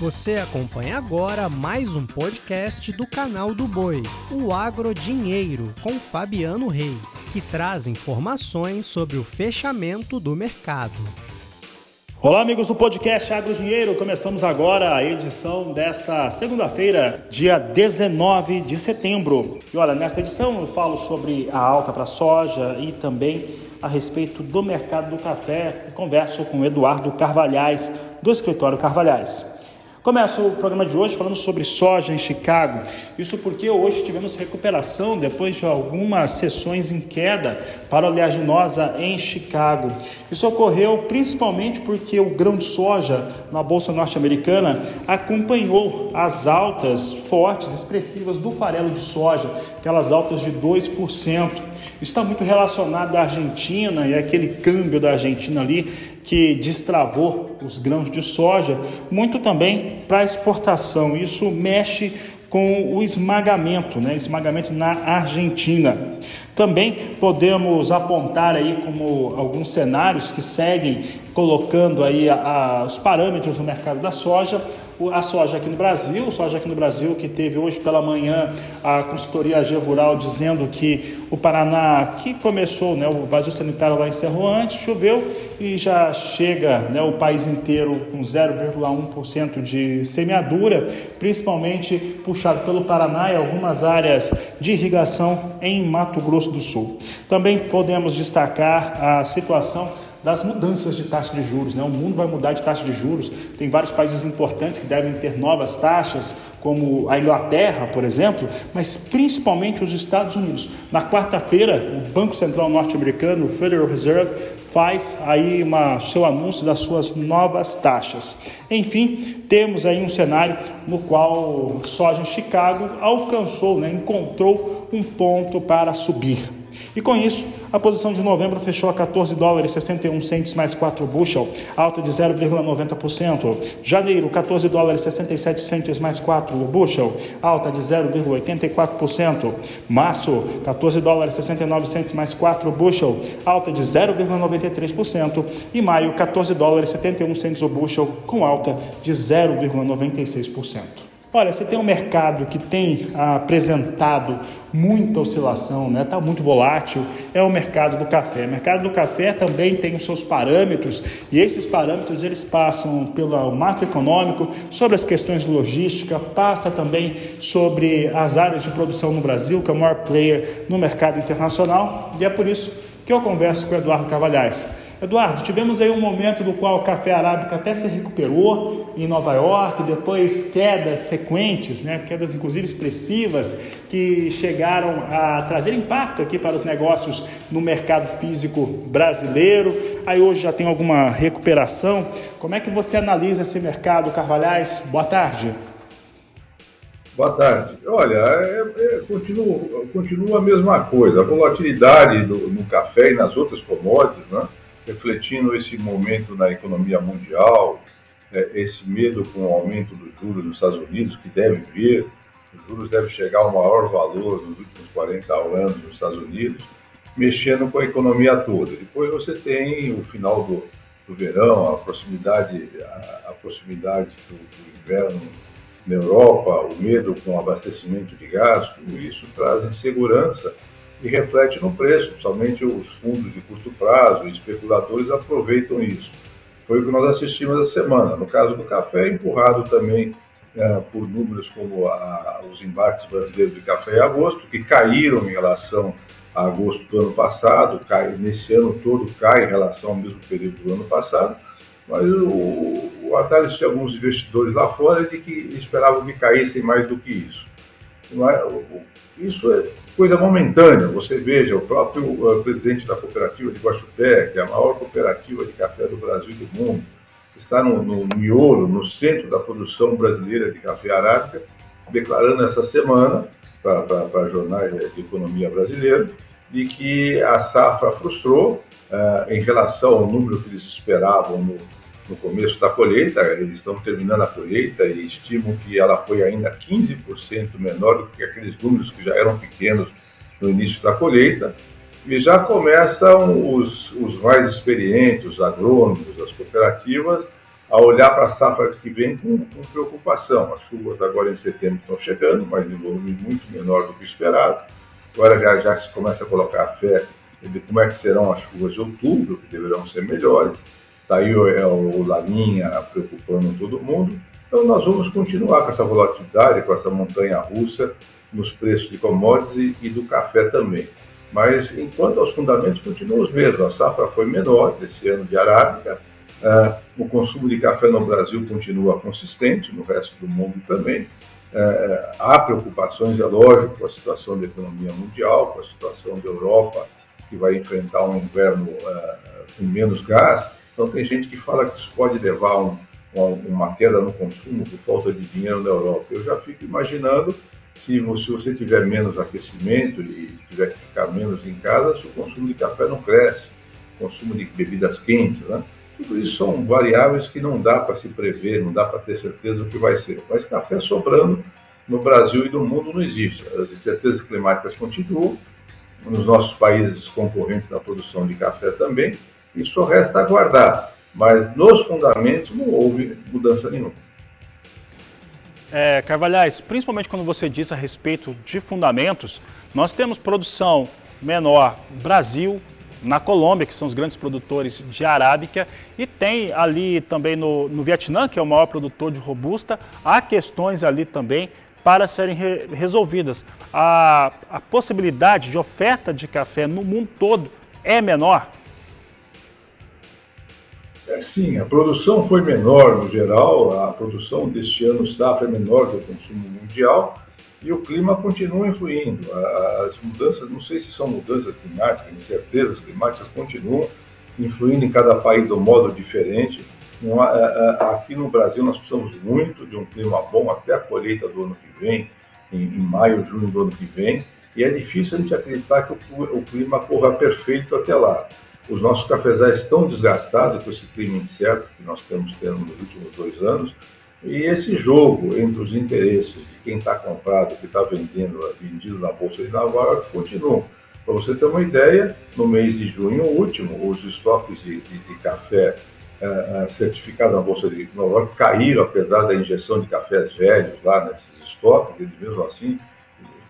Você acompanha agora mais um podcast do canal do Boi, o Agro Dinheiro, com Fabiano Reis, que traz informações sobre o fechamento do mercado. Olá, amigos do podcast Agro Dinheiro. Começamos agora a edição desta segunda-feira, dia 19 de setembro. E olha, nesta edição eu falo sobre a alta para soja e também a respeito do mercado do café. Converso com Eduardo Carvalhais, do escritório Carvalhais. Começo o programa de hoje falando sobre soja em Chicago. Isso porque hoje tivemos recuperação depois de algumas sessões em queda para a oleaginosa em Chicago. Isso ocorreu principalmente porque o grão de soja na bolsa norte-americana acompanhou as altas fortes, expressivas do farelo de soja, aquelas altas de 2%. Isso está muito relacionado à Argentina e aquele câmbio da Argentina ali que destravou os grãos de soja, muito também para exportação. Isso mexe com o esmagamento, né? esmagamento na Argentina. Também podemos apontar aí como alguns cenários que seguem colocando aí a, a, os parâmetros no mercado da soja, a soja aqui no Brasil, soja aqui no Brasil que teve hoje pela manhã a consultoria AG Rural dizendo que o Paraná, que começou né, o vazio sanitário lá em Cerro antes, choveu e já chega né, o país inteiro com 0,1% de semeadura, principalmente puxado pelo Paraná e algumas áreas de irrigação em Mato Grosso do Sul. Também podemos destacar a situação das mudanças de taxa de juros. Né? O mundo vai mudar de taxa de juros. Tem vários países importantes que devem ter novas taxas, como a Inglaterra, por exemplo, mas principalmente os Estados Unidos. Na quarta-feira, o Banco Central norte-americano, o Federal Reserve, faz aí uma, seu anúncio das suas novas taxas. Enfim, temos aí um cenário no qual soja em Chicago alcançou, né, encontrou um ponto para subir. E com isso, a posição de novembro fechou a 14 dólares 61 centes mais 4 bushel, alta de 0,90%. Janeiro, 14 dólares 67 centes mais 4 bushel, alta de 0,84%. Março, 14 dólares 69 centes mais 4 bushel, alta de 0,93%. E maio, 14 dólares 71 centes o bushel, com alta de 0,96%. Olha, você tem um mercado que tem apresentado muita oscilação, está né? Tá muito volátil, é o mercado do café. O mercado do café também tem os seus parâmetros e esses parâmetros eles passam pelo macroeconômico, sobre as questões de logística, passa também sobre as áreas de produção no Brasil, que é o maior player no mercado internacional e é por isso que eu converso com o Eduardo Cavalhais. Eduardo, tivemos aí um momento no qual o café arábica até se recuperou em Nova York, depois quedas sequentes, né, quedas inclusive expressivas, que chegaram a trazer impacto aqui para os negócios no mercado físico brasileiro. Aí hoje já tem alguma recuperação. Como é que você analisa esse mercado, Carvalhais? Boa tarde. Boa tarde. Olha, é, é, continua, continua a mesma coisa. A volatilidade do, no café e nas outras commodities, né? Refletindo esse momento na economia mundial, é, esse medo com o aumento dos juros nos Estados Unidos, que deve vir, os juros devem chegar ao maior valor nos últimos 40 anos nos Estados Unidos, mexendo com a economia toda. Depois você tem o final do, do verão, a proximidade, a, a proximidade do, do, inverno na Europa, o medo com o abastecimento de gás, tudo isso traz insegurança e reflete no preço, somente os fundos de curto prazo e especuladores aproveitam isso. Foi o que nós assistimos essa semana. No caso do café, empurrado também é, por números como a, os embarques brasileiros de café em agosto, que caíram em relação a agosto do ano passado, cai, nesse ano todo cai em relação ao mesmo período do ano passado, mas o, o análise de alguns investidores lá fora é de que esperavam que caíssem mais do que isso. É, isso é coisa momentânea. Você veja, o próprio uh, presidente da cooperativa de Guaxupé, que é a maior cooperativa de café do Brasil e do mundo, está no, no miolo, no centro da produção brasileira de café arábica, declarando essa semana para jornais de economia brasileira de que a safra frustrou uh, em relação ao número que eles esperavam no, no começo da colheita, eles estão terminando a colheita e estimam que ela foi ainda 15% menor do que aqueles números que já eram pequenos no início da colheita. E já começam os, os mais experientes, os agrônomos, as cooperativas, a olhar para a safra que vem com, com, preocupação. As chuvas agora em setembro estão chegando, mas em volume muito menor do que esperado. Agora já, já se começa a colocar fé de como é que serão as chuvas de outubro, que deverão ser melhores. Daí é o Laninha preocupando todo mundo. Então nós vamos continuar com essa volatilidade, com essa montanha russa nos preços de commodities e, do café também. Mas enquanto aos fundamentos continuam os mesmos, a safra foi menor esse ano de arábica, uh, o consumo de café no Brasil continua consistente, no resto do mundo também. Uh, há preocupações, é lógico, com a situação da economia mundial, com a situação da Europa, que vai enfrentar um inverno uh, com menos gás. Então, tem gente que fala que isso pode levar um, uma queda no consumo por falta de dinheiro na Europa. Eu já fico imaginando se você, você tiver menos aquecimento e tiver que ficar menos em casa, o consumo de café não cresce, consumo de bebidas quentes, né? Tudo isso são variáveis que não dá para se prever, não dá para ter certeza do que vai ser. Mas café sobrando no Brasil e no mundo não existe. As incertezas climáticas continuam, nos nossos países concorrentes na produção de café também, só resta aguardar. Mas nos fundamentos não houve mudança nenhuma. É, Carvalhais, principalmente quando você diz a respeito de fundamentos, nós temos produção menor Brasil, na Colômbia, que são os grandes produtores de arábica, e tem ali também no, no Vietnã, que é o maior produtor de robusta, há questões ali também para serem re resolvidas. A, a possibilidade de oferta de café no mundo todo é menor? É, sim, a produção foi menor no geral, a produção deste ano safra é menor do consumo mundial e o clima continua influindo. As mudanças, não sei se são mudanças climáticas, incertezas climáticas continuam influindo em cada país de um modo diferente. Aqui no Brasil nós precisamos muito de um clima bom até a colheita do ano que vem, em maio, junho do ano que vem, e é difícil a gente acreditar que o clima corra perfeito até lá. Os nossos cafezais estão desgastados com esse clima incerto que nós estamos tendo nos últimos dois anos. E esse jogo entre os interesses de quem está comprado, que está vendendo, vendido na Bolsa de Nova York, continua. Para você ter uma ideia, no mês de junho último, os estoques de, de, de café uh, certificado na Bolsa de Nova York caíram, apesar da injeção de cafés velhos lá nesses estoques, eles mesmo assim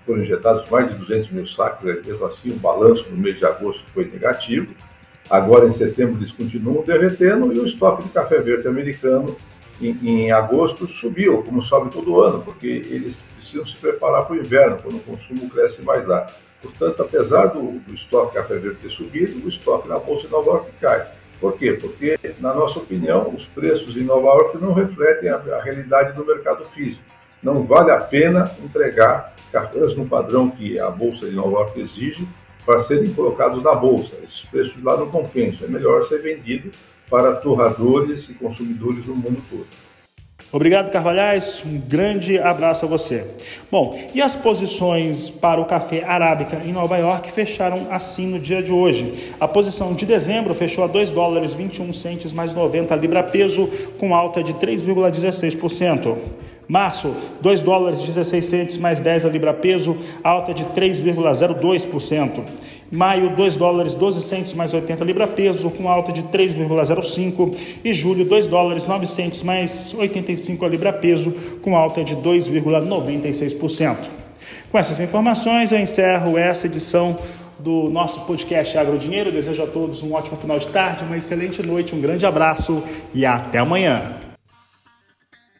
foram injetados mais de 200 mil sacos, mesmo assim o balanço no mês de agosto foi negativo. Agora, em setembro, eles continuam derretendo e o estoque de café verde americano em, em, agosto subiu, como sobe todo ano, porque eles precisam se preparar para o inverno, quando o consumo cresce mais lá. Portanto, apesar do, do estoque de café verde ter subido, o estoque na Bolsa de Nova York cai. Por quê? Porque, na nossa opinião, os preços em Nova York não refletem a, a realidade do mercado físico. Não vale a pena entregar cafés no padrão que a Bolsa de Nova York exige para serem colocados na bolsa. Esses preços lá não compensam. É melhor ser vendido para torradores e consumidores no mundo todo. Obrigado, Carvalhais. Um grande abraço a você. Bom, e as posições para o café arábica em Nova York fecharam assim no dia de hoje. A posição de dezembro fechou a 2 dólares 21 centes mais 90 libra peso, com alta de 3,16%. Março, 2 dólares 16 centes mais 10 a libra peso, alta de 3,02%. Maio, 2 dólares 12 centes mais 80 libra peso, com alta de 3,05%. E julho, 2 dólares 9 centes mais 85 a libra peso, com alta de 2,96%. Com essas informações, eu encerro essa edição do nosso podcast Agro Dinheiro. Desejo a todos um ótimo final de tarde, uma excelente noite, um grande abraço e até amanhã.